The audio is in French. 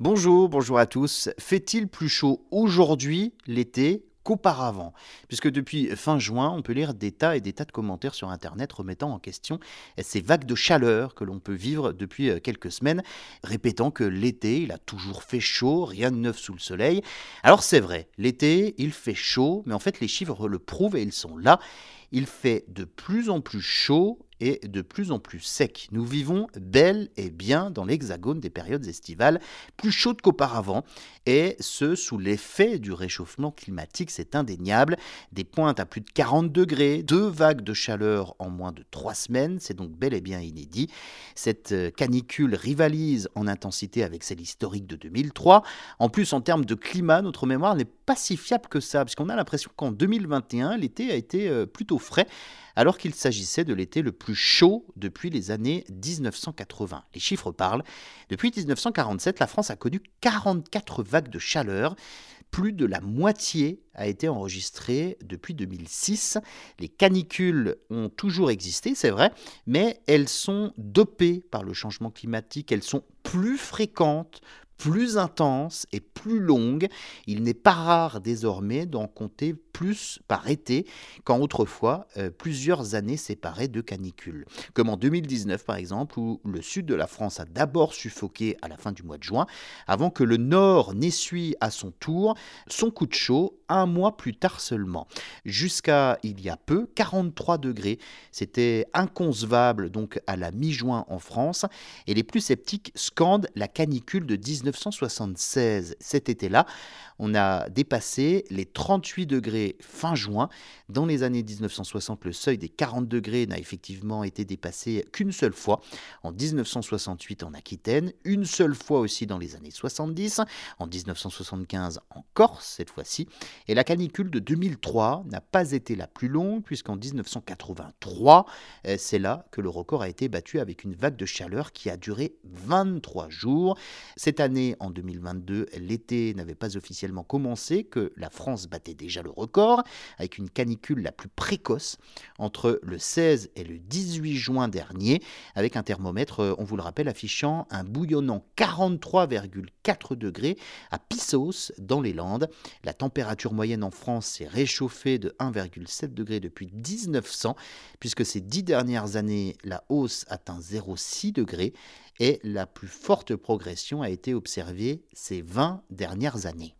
Bonjour, bonjour à tous. Fait-il plus chaud aujourd'hui, l'été, qu'auparavant? Puisque depuis fin juin, on peut lire des tas et des tas de commentaires sur Internet remettant en question ces vagues de chaleur que l'on peut vivre depuis euh, quelques semaines, répétant que l'été, il a toujours fait chaud, rien de neuf sous le soleil. Alors c'est vrai, l'été, il fait chaud, mais en fait les chiffres le prouvent et ils sont là. Il fait de plus en plus chaud et de plus en plus sec. Nous vivons bel et bien dans l'hexagone des périodes estivales, plus chaudes qu'auparavant, et ce sous l'effet du réchauffement climatique, c'est indéniable. Des pointes à plus de 40 degrés, deux vagues de chaleur en moins de trois semaines, c'est donc bel et bien inédit. Cette euh, canicule rivalise en intensité avec celle historique de 2003. En plus, en termes de climat, notre mémoire n'est pas si fiable que ça, puisqu'on a l'impression qu'en 2021, l'été a été euh, plutôt frais alors qu'il s'agissait de l'été le plus chaud depuis les années 1980. Les chiffres parlent. Depuis 1947, la France a connu 44 vagues de chaleur. Plus de la moitié a été enregistrée depuis 2006. Les canicules ont toujours existé, c'est vrai, mais elles sont dopées par le changement climatique, elles sont plus fréquentes, plus intense et plus longue. Il n'est pas rare désormais d'en compter plus par été qu'en autrefois euh, plusieurs années séparées de canicules. Comme en 2019 par exemple, où le sud de la France a d'abord suffoqué à la fin du mois de juin, avant que le nord n'essuie à son tour son coup de chaud un mois plus tard seulement. Jusqu'à il y a peu, 43 degrés. C'était inconcevable donc à la mi-juin en France, et les plus sceptiques scandent la canicule de 19 1976, cet été-là, on a dépassé les 38 degrés fin juin. Dans les années 1960, le seuil des 40 degrés n'a effectivement été dépassé qu'une seule fois, en 1968 en Aquitaine, une seule fois aussi dans les années 70, en 1975 en Corse cette fois-ci, et la canicule de 2003 n'a pas été la plus longue puisqu'en 1983, euh, c'est là que le record a été battu avec une vague de chaleur qui a duré 23 jours. Cette année, en 2022, l'été n'avait pas officiellement commencé, que la France battait déjà le record, avec une canicule la plus précoce entre le 16 et le 18 juin dernier, avec un thermomètre, euh, on vous le rappelle, affichant un bouillonnant 43,4 degrés à Pissos, dans les Landes. La température moyenne en France s'est réchauffée de 1,7 degrés depuis 1900, puisque ces dix dernières années, la hausse atteint 0,6 degrés et la plus forte progression a été observée ces 20 dernières années.